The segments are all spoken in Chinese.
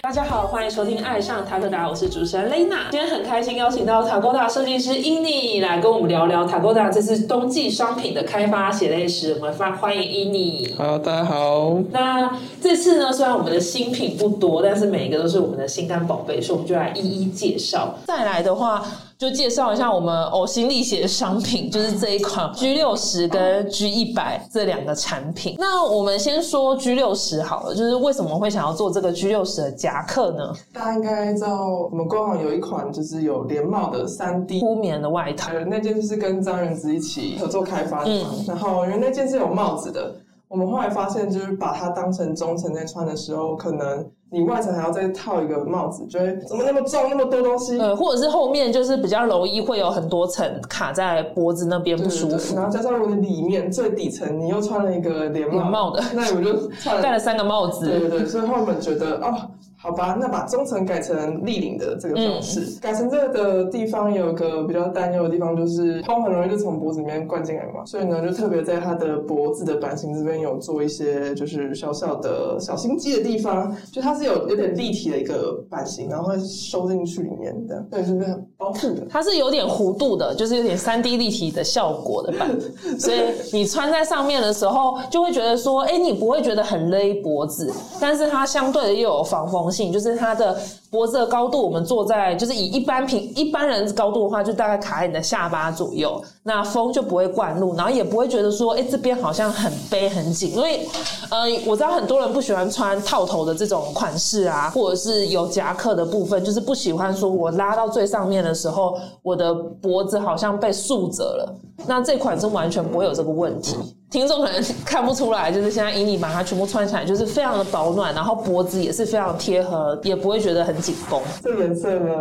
大家好，欢迎收听《爱上塔克达》，我是主持人 Lena。今天很开心邀请到塔 d 达设计师 Ini 来跟我们聊聊塔 d 达这次冬季商品的开发血泪史。我们发欢迎 Ini。好，大家好。那这次呢，虽然我们的新品不多，但是每一个都是我们的心肝宝贝，所以我们就来一一介绍。再来的话。就介绍一下我们呕心沥血的商品，就是这一款 G 六十跟 G 一百这两个产品。那我们先说 G 六十好了，就是为什么会想要做这个 G 六十的夹克呢？大家应该知道，我们官网有一款就是有连帽的三 D 铺棉的外套，那件就是跟张元子一起合作开发的嘛。然后因为那件是有帽子的，我们后来发现就是把它当成中层在穿的时候，可能。你外层还要再套一个帽子，觉得怎么那么重，那么多东西？呃，或者是后面就是比较容易会有很多层卡在脖子那边不舒服。然后加上如果你里面最底层你又穿了一个连帽的，那我就 戴了三个帽子。对对对，所以后面觉得哦。好吧，那把中层改成立领的这个方式，改成这个的地方有个比较担忧的地方，就是风很容易就从脖子里面灌进来嘛，所以呢，就特别在它的脖子的版型这边有做一些就是小小的小心机的地方，就它是有有点立体的一个版型，然后会收进去里面的，对，是不是包覆的？它是有点弧度的，就是有点三 D 立体的效果的版，所以你穿在上面的时候，就会觉得说，哎，你不会觉得很勒脖子，但是它相对的又有防风。性就是它的脖子的高度，我们坐在就是以一般平一般人高度的话，就大概卡在你的下巴左右，那风就不会灌入，然后也不会觉得说，哎，这边好像很背很紧。因为，呃，我知道很多人不喜欢穿套头的这种款式啊，或者是有夹克的部分，就是不喜欢说我拉到最上面的时候，我的脖子好像被束着了。那这款是完全不会有这个问题。听众可能看不出来，就是现在以你把它全部穿起来，就是非常的保暖，然后脖子也是非常贴合，也不会觉得很紧绷。这颜色呢，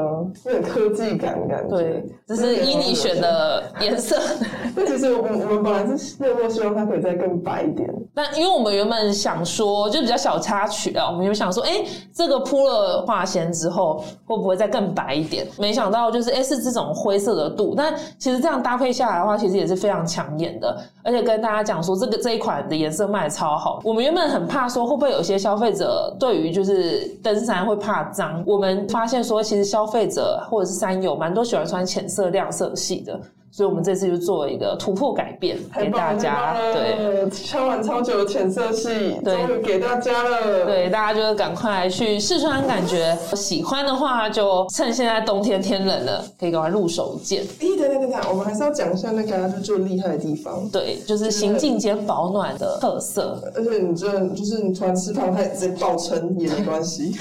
有点科技感感觉。对，这是以你选的颜色。那其实我们我们本来是默默希望它可以再更白一点。那因为我们原本想说，就比较小插曲啊，我们就想说，哎，这个铺了化纤之后，会不会再更白一点？没想到就是，哎，是这种灰色的度。但其实这样搭配下来的话，其实也是非常抢眼的，而且跟大家讲。说这个这一款的颜色卖超好，我们原本很怕说会不会有些消费者对于就是登山会怕脏，我们发现说其实消费者或者是山友蛮多喜欢穿浅色亮色系的。所以，我们这次就做了一个突破改变给大家。对，穿完超久的浅色系，终于给大家了。对，大家就赶快去试穿，感觉喜欢的话，就趁现在冬天天冷了，可以赶快入手一件。咦，等等等等，我们还是要讲一下那个就最厉害的地方。对，就是行进间保暖的特色。而且你这就是你突然吃胖，它直接爆撑也没关系。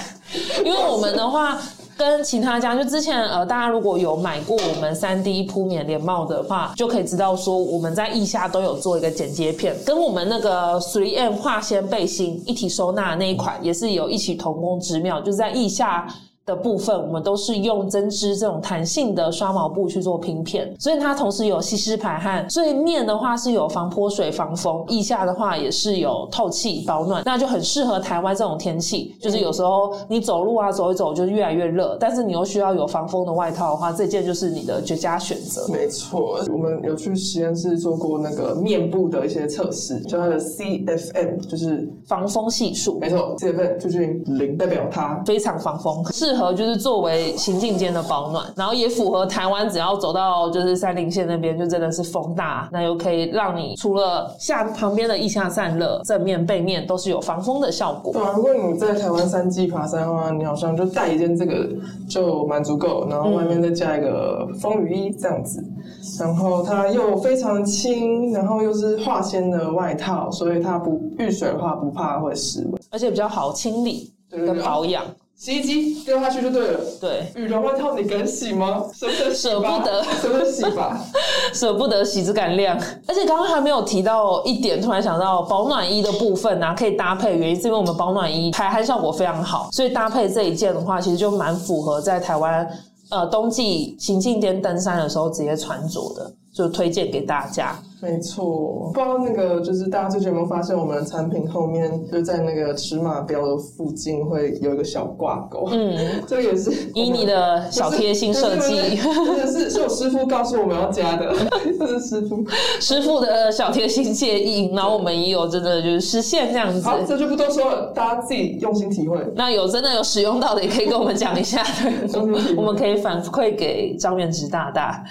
因为我们的话。跟其他家，就之前呃，大家如果有买过我们三 D 铺棉连帽的话，就可以知道说我们在腋下都有做一个剪接片，跟我们那个 Three M 化纤背心一体收纳那一款也是有异曲同工之妙，就是在腋下。的部分，我们都是用针织这种弹性的刷毛布去做拼片，所以它同时有吸湿排汗，所以面的话是有防泼水、防风，腋下的话也是有透气保暖，那就很适合台湾这种天气。就是有时候你走路啊，走一走就是越来越热，但是你又需要有防风的外套的话，这件就是你的绝佳选择。没错，我们有去实验室做过那个面部的一些测试，叫它的 CFM 就是防风系数。没错，CFM 就是零，代表它非常防风，是。和就是作为行进间的保暖，然后也符合台湾只要走到就是三林线那边就真的是风大，那又可以让你除了下旁边的腋下散热，正面背面都是有防风的效果。对啊，如果你在台湾山季爬山的话，你好像就带一件这个就蛮足够，然后外面再加一个风雨衣这样子，然后它又非常轻，然后又是化纤的外套，所以它不遇水的话不怕会湿温，而且比较好清理跟保养。洗衣机丢下去就对了。对，羽绒外套你敢洗吗？舍不得，舍不得，舍不得洗吧？舍不得洗，只敢晾。而且刚刚还没有提到一点，突然想到保暖衣的部分啊，可以搭配。原因是因为我们保暖衣排汗效果非常好，所以搭配这一件的话，其实就蛮符合在台湾呃冬季行进间登山的时候直接穿着的。就推荐给大家。没错，不知道那个就是大家最近有没有发现，我们的产品后面就在那个尺码标的附近会有一个小挂钩，嗯，这个也是以你的小贴心设计，真的是是我师傅告诉我们要加的，这是师傅师傅的小贴心建议，然后我们也有真的就是实现这样子。好，这就不多说了，大家自己用心体会。那有真的有使用到的，也可以跟我们讲一下，我们可以反馈给张元直大大。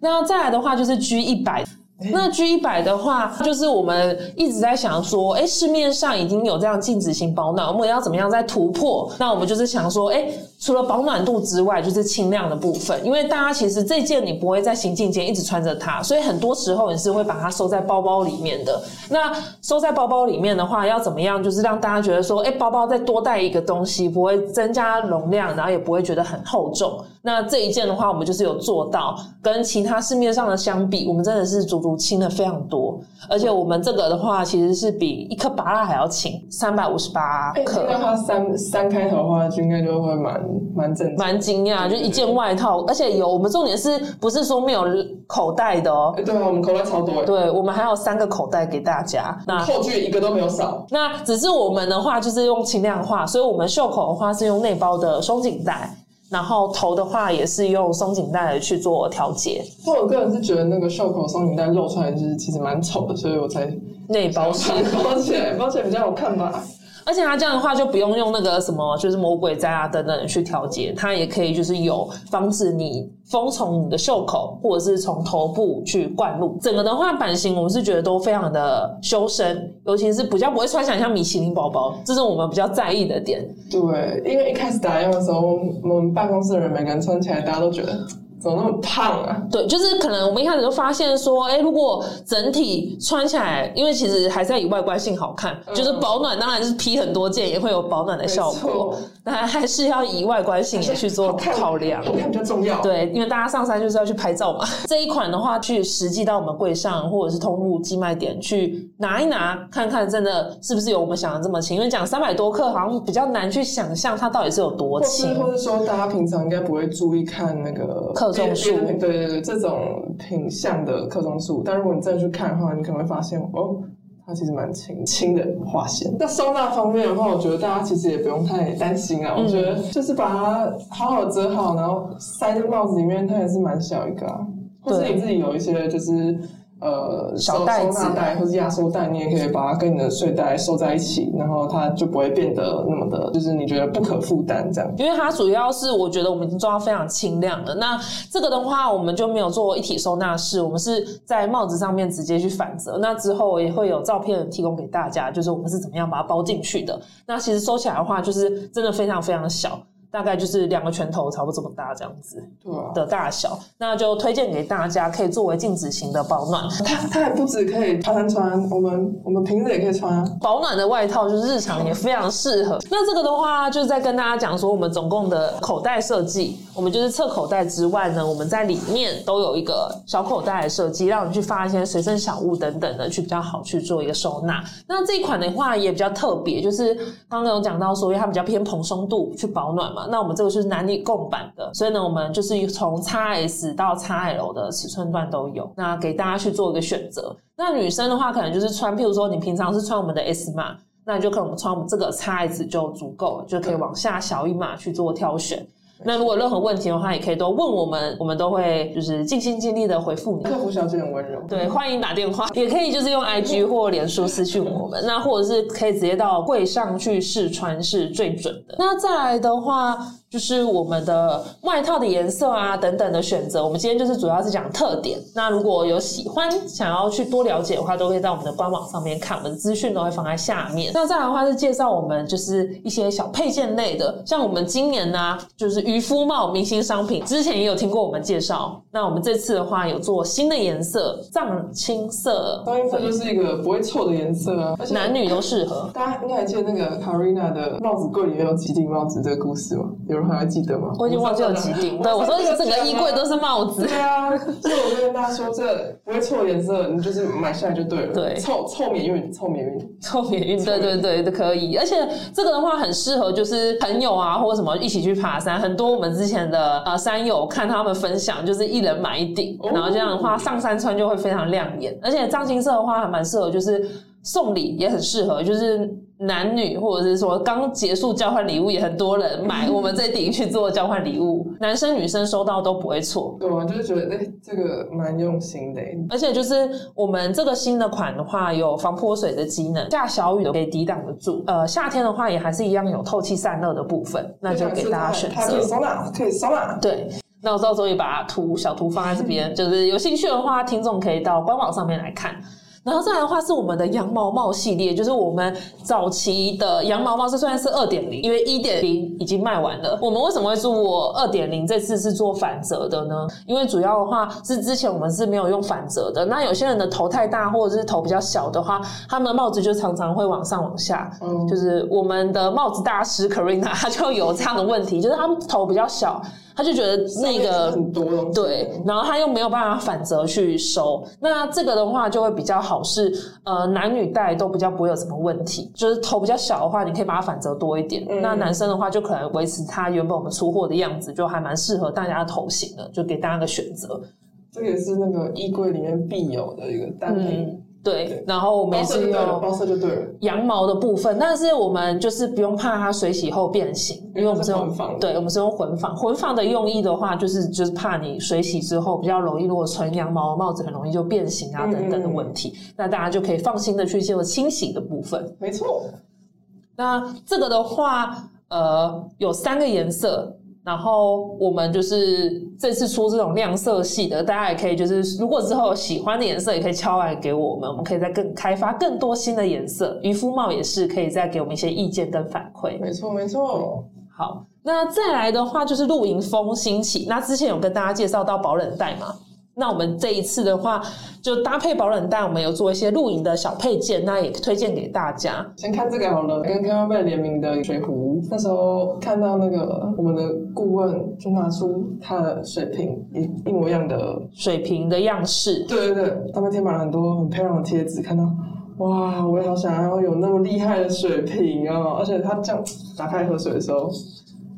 那再来的话就是 G 一百。那 G 一百的话，就是我们一直在想说，哎，市面上已经有这样静止型保暖，我们要怎么样再突破？那我们就是想说，哎，除了保暖度之外，就是轻量的部分，因为大家其实这件你不会在行进间一直穿着它，所以很多时候你是会把它收在包包里面的。那收在包包里面的话，要怎么样？就是让大家觉得说，哎，包包再多带一个东西，不会增加容量，然后也不会觉得很厚重。那这一件的话，我们就是有做到，跟其他市面上的相比，我们真的是足足轻了非常多。而且我们这个的话，其实是比一颗拔蜡还要轻，三百五十八克。那它三三开头的话，就应该就会蛮蛮正常。蛮惊讶，就一件外套，而且有我们重点是不是说没有口袋的哦？哎对啊，我们口袋超多哎，对，我们还有三个口袋给大家。那后续一个都没有少。那只是我们的话就是用轻量化，所以我们袖口的话是用内包的松紧带，然后头的话也是用松紧带来去做调节。但我个人是觉得那个袖口松紧带露出来就是其实蛮丑的，所以我才内包式，包起来，包起来比较好看吧。而且它这样的话就不用用那个什么，就是魔鬼毡啊等等去调节，它也可以就是有防止你风从你的袖口或者是从头部去灌入。整个的话版型我们是觉得都非常的修身，尤其是比较不会穿起来像米其林包包，这是我们比较在意的点。对，因为一开始打样的时候，我们办公室的人每个人穿起来，大家都觉得怎么那么胖啊？对，就是可能我们一开始就发现说，哎，如果整体穿起来，因为其实还是要以外观性好看，就是保暖，当然就是披很多件也会有保暖的效果错，那还是要以外观性也去做考量。好看比较重要。，对，因为大家上山就是要去拍照嘛。这一款的话，去实际到我们柜上或者是通路寄卖点去拿一拿，看看真的是不是有我们想的这么轻。因为讲三百多克，好像比较难去想象它到底是有多轻。或者说，大家平常应该不会注意看那个克重数别的品对对对，这种品相的克重数。但如果你再去看的话，你可能会发现哦。它其实蛮轻轻的划线。那收纳方面的话，我觉得大家其实也不用太担心啊。我觉得就是把它好好折好，然后塞在帽子里面，它也是蛮小一个啊。或是你自己有一些就是呃小袋子收纳袋或是压缩袋，你也可以把它跟你的睡袋收在一起，然后它就不会变得那么的，就是你觉得不可负担这样。因为它主要是我觉得我们已经做到非常轻量了。那这个的话，我们就没有做一体收纳式，我们是在帽子上面直接去反折。那之后也会有照片提供给大家，就是我们是怎么样把它包进去的。那其实收起来的话，就是真的非常非常小。大概就是两个拳头差不多这么大这样子对啊，的大小，那就推荐给大家，可以作为静止型的保暖。它它还不止可以爬山穿，我们我们平时也可以穿啊。保暖的外套就是日常也非常适合。那这个的话，就是在跟大家讲说，我们总共的口袋设计，我们就是侧口袋之外呢，我们在里面都有一个小口袋的设计，让你去发一些随身小物等等的，去比较好去做一个收纳。那这一款的话也比较特别，就是刚刚有讲到说，因为它比较偏蓬松度去保暖嘛。那我们这个是男女共版的，所以呢，我们就是从 XS 到 XL 的尺寸段都有，那给大家去做一个选择。那女生的话，可能就是穿，譬如说你平常是穿我们的 S 码，那你就可能穿我们这个 XS 就足够，就可以往下小一码去做挑选。那如果任何问题的话，也可以都问我们，我们都会就是尽心尽力的回复你。客服小姐很温柔，对，欢迎打电话，也可以就是用 IG 或脸书私讯我们，那或者是可以直接到柜上去试穿是最准的。那再来的话，就是我们的外套的颜色啊等等的选择，我们今天就是主要是讲特点。那如果有喜欢想要去多了解的话，都可以在我们的官网上面看，我们的资讯都会放在下面。那再来的话是介绍我们就是一些小配件类的，像我们今年呢、就是渔夫帽明星商品，之前也有听过我们介绍。那我们这次的话有做新的颜色，藏青色，藏青色就是一个不会错的颜色啊，男女都适合。大家应该还记得那个 Karina 的帽子柜里面有几顶帽子这个故事吗？有有人还记得吗？我已经忘记有几顶。对我说整个衣柜都是帽子。对啊，所以我就跟大家说，这不会错颜色，你就是买下来就对了。对凑凑免运，凑免运。凑免运，对对对，都可以。而且这个的话很适合，就是朋友啊或者什么一起去爬山。很多我们之前的呃山友看他们分享，就是一人买一顶，然后这样的话上山穿就会非常亮眼。而且藏青色的话还蛮适合，就是送礼也很适合，就是男女或者是说刚结束交换礼物也很多人买我们这顶去做交换礼物，男生女生收到都不会错。对啊，就是觉得哎、这个蛮用心的欸。而且就是我们这个新的款的话，有防泼水的机能，下小雨都可以抵挡得住。呃，夏天的话也还是一样有透气散热的部分，那就给大家选它可以择。收纳，可以收纳。对，那我到时候也把图小图放在这边，就是有兴趣的话，听众可以到官网上面来看。然后再来的话是我们的羊毛帽系列，就是我们早期的羊毛帽是虽然是二点零，因为一点零已经卖完了。我们为什么会做二点零？这次是做反折的呢？因为主要的话是之前我们是没有用反折的。那有些人的头太大或者是头比较小的话，他们的帽子就常常会往上往下。嗯就是我们的帽子大师 Karina，她就有这样的问题，就是他们头比较小，他就觉得那个很多。对，然后他又没有办法反折去收，那这个的话就会比较好是，呃，男女戴都比较不会有什么问题。就是头比较小的话，你可以把它反折多一点。嗯那男生的话，就可能维持他原本我们出货的样子，就还蛮适合大家的头型的，就给大家个选择。这个也是那个衣柜里面必有的一个单品。嗯，对。然后我们是用包色就对了。羊毛的部分，但是我们就是不用怕它水洗后变形，因为我们是混纺的对，我们是用混纺。混纺的用意的话，就是就是怕你水洗之后比较容易，如果纯羊毛的帽子很容易就变形啊嗯等等的问题，那大家就可以放心的去做清洗的部分。没错，那这个的话，呃，有三个颜色。然后我们就是这次出这种亮色系的，大家也可以就是，如果之后有喜欢的颜色，也可以敲来给我们，我们可以再更开发更多新的颜色。渔夫帽也是可以再给我们一些意见跟反馈。没错，没错。好，那再来的话就是露营风兴起。那之前有跟大家介绍到保冷袋嘛？那我们这一次的话，就搭配保冷袋，我们有做一些露营的小配件，那也推荐给大家。先看这个好了，跟 K 康贝联名的水壶。那时候看到那个我们的顾问就拿出他的水瓶，一一模一样的。水瓶的样式，对对对，上面贴满了很多很漂亮的贴纸，看到。哇，我也好想要有那么厉害的水瓶哦！而且它这样打开喝水的时候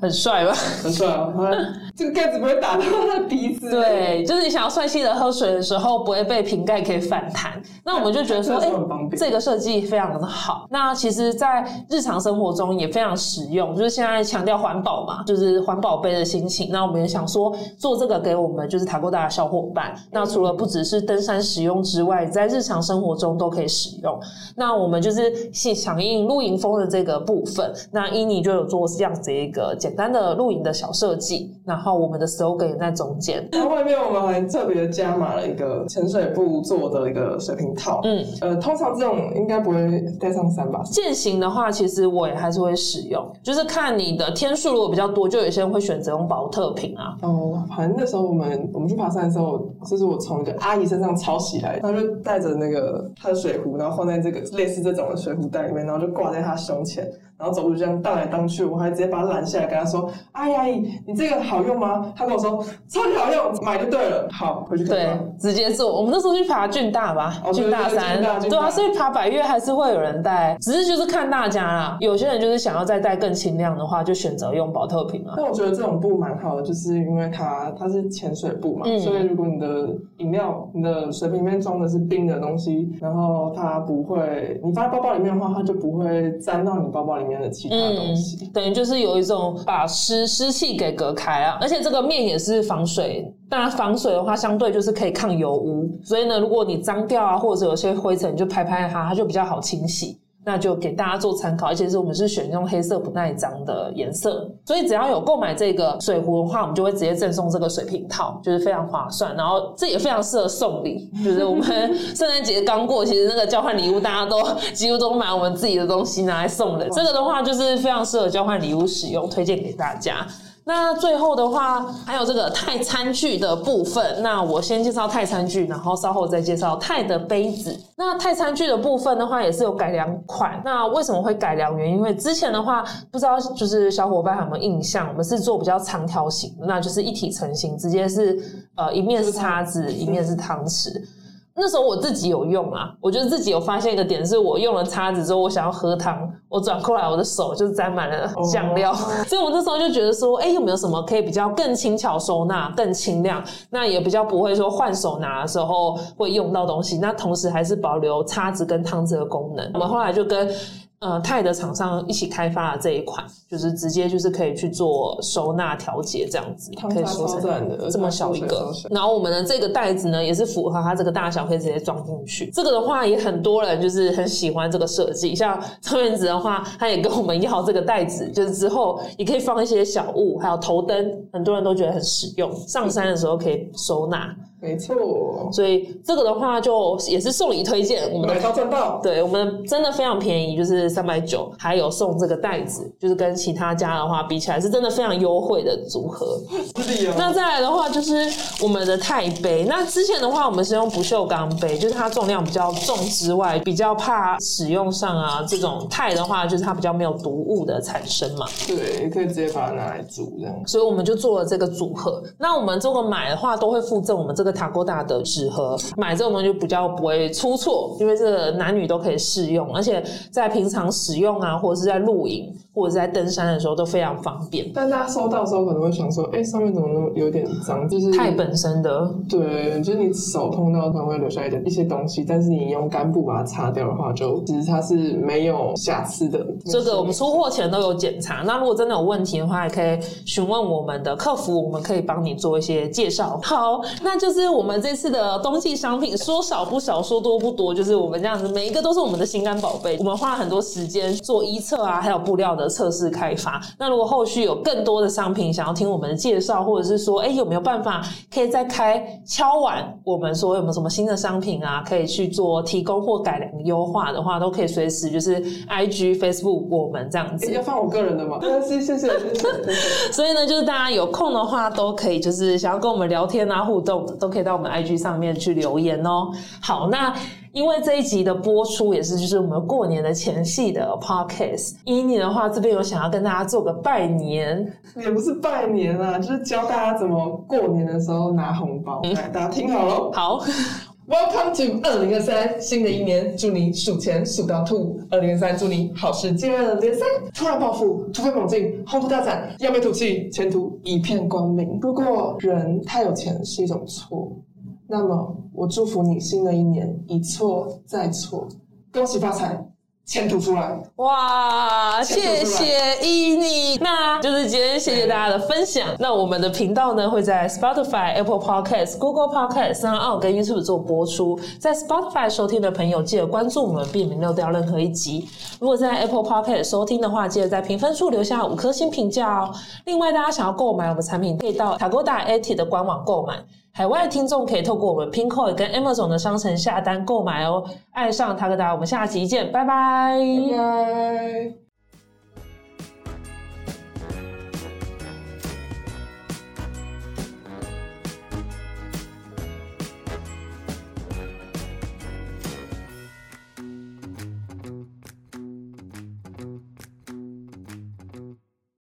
很帅吧？很帅啊，这个盖子不会打到他的鼻子。对，就是你想要帅气的喝水的时候，不会被瓶盖可以反弹。那我们就觉得说，这个哎、这个设计非常的好。那其实，在日常生活中也非常实用，就是现在强调环保嘛，就是环保杯的心情。那我们也想说，做这个给我们就是塔沟大的小伙伴。那除了不只是登山使用之外，在日常生活中都可以使用。那我们就是系响应露营风的这个部分，那伊尼就有做这样子一个简单的露营的小设计，然后我们的 slogan 也在中间。然后外面我们还特别加码了一个潜水布做的一个水瓶套。嗯，呃，通常这种应该不会带上山吧？践行的话，其实我也还是会使用，就是看你的天数如果比较多，就有些人会选择用保特瓶啊。哦，反正那时候我们我们去爬山的时候，这是我从一个阿姨身上抄袭来的，然后就带着那个她的水壶，然后放在这个类似这种的水壶袋里面，然后就挂在她胸前，然后走路这样荡来荡去，我还直接把它拦下来，跟她说：“阿姨阿姨，你这个好用吗？”他跟我说：“超级好用，买就对了。”好，回去看对。，直接做。我们那时候去爬俊大吧，哦对俊大山，对啊，所以爬百越还是会有人带，只是就是看大家啦。有些人就是想要再带更轻量的话，就选择用保特瓶啊。但我觉得这种布蛮好的，就是因为它它是潜水布嘛，嗯所以如果你的饮料、你的水瓶里面装的是冰的东西，然后它不会，你放在包包里面的话，它就不会沾到你包包里面的其他东西。等于就是有一种把湿湿气给隔开啊，而且这个面也是防水。那，防水的话，相对就是可以抗油污，所以呢，如果你脏掉啊，或者有些灰尘，你就拍拍它，它就比较好清洗。那就给大家做参考，而且是我们是选用黑色不耐脏的颜色，所以只要有购买这个水壶的话，我们就会直接赠送这个水瓶套，就是非常划算。然后这也非常适合送礼，就是我们 圣诞节刚过，其实那个交换礼物大家都几乎都买我们自己的东西拿来送人，这个的话就是非常适合交换礼物使用，推荐给大家。那最后的话，还有这个泰餐具的部分。那我先介绍泰餐具，然后稍后再介绍钛的杯子。那泰餐具的部分的话，也是有改良款。那为什么会改良？原因因为之前的话，不知道就是小伙伴有没有印象，我们是做比较长条形，那就是一体成型，直接是呃一面是叉子，一面是汤匙。那时候我自己有用啊，我觉得自己有发现一个点，是我用了叉子之后，我想要喝汤，我转过来我的手就沾满了酱料，所以我那时候就觉得说，哎，有没有什么可以比较更轻巧收纳、更轻量，那也比较不会说换手拿的时候会用到东西，那同时还是保留叉子跟汤匙的功能。我们后来就跟。呃，泰的厂商一起开发的这一款，就是直接就是可以去做收纳调节这样子，可以收成这么小一个。然后我们的这个袋子呢，也是符合它这个大小，可以直接装进去。这个的话，也很多人就是很喜欢这个设计。像张元子的话，他也跟我们要这个袋子，就是之后也可以放一些小物，还有头灯，很多人都觉得很实用。上山的时候可以收纳。没错，所以这个的话就也是送礼推荐，我们买到赚到。对我们真的非常便宜，就是三百九，还有送这个袋子，就是跟其他家的话比起来，是真的非常优惠的组合。那再来的话就是我们的钛杯，那之前的话我们是用不锈钢杯，就是它重量比较重之外，比较怕使用上啊这种钛的话，就是它比较没有毒物的产生嘛。对，可以直接把它拿来煮这样。所以我们就做了这个组合。那我们这个买的话，都会附赠我们这个。塔锅大的纸盒，买这种东西就比较不会出错，因为这个男女都可以适用，而且在平常使用啊，或者是在露营或者是在登山的时候都非常方便。但大家收到的时候可能会想说，哎，上面怎么那么有点脏？就是太本身的，对，就是你手碰到可能会留下一点一些东西，但是你用干布把它擦掉的话，就其实它是没有瑕疵的。这个我们出货前都有检查，那如果真的有问题的话，也可以询问我们的客服，我们可以帮你做一些介绍。好，那就是。我们这次的冬季商品说少不少，说多不多，就是我们这样子，每一个都是我们的心肝宝贝。我们花了很多时间做一测啊，还有布料的测试开发。那如果后续有更多的商品想要听我们的介绍，或者是说，哎，有没有办法可以再开敲碗？我们说有没有什么新的商品啊，可以去做提供或改良优化的话，都可以随时就是 I G Facebook 我们这样子。要放我个人的吗？谢谢谢谢。所以呢，就是大家有空的话，都可以就是想要跟我们聊天啊，互动都可以。到我们 IG 上面去留言哦。好，那因为这一集的播出也是就是我们过年的前戏的 Podcast，伊妮的话这边有想要跟大家做个拜年，也不是拜年啊，就是教大家怎么过年的时候拿红包。来，大家听好了。好，Welcome to 二零二三，新的一年，祝你数钱数到吐。二零二三，祝你好事接二连三，突然暴富，突飞猛进，宏图大展，扬眉吐气，前途一片光明。如果人太有钱是一种错。那么，我祝福你新的一年一错再错，恭喜发财，前途出来！哇，谢谢伊妮，那就是今天谢谢大家的分享。那我们的频道呢会在 Spotify、Apple Podcast、Google Podcast、三奥跟 YouTube 做播出。在 Spotify 收听的朋友，记得关注我们，避免漏掉任何一集。如果在 Apple Podcast 收听的话，记得在评分处留下五颗星评价哦。另外，大家想要购买我们产品，可以到 Tagoda AT 的官网购买。海外听众可以透过我们 Pinkoi 跟 Amazon 的商城下单购买哦。爱上塔克达，我们下期见，拜拜。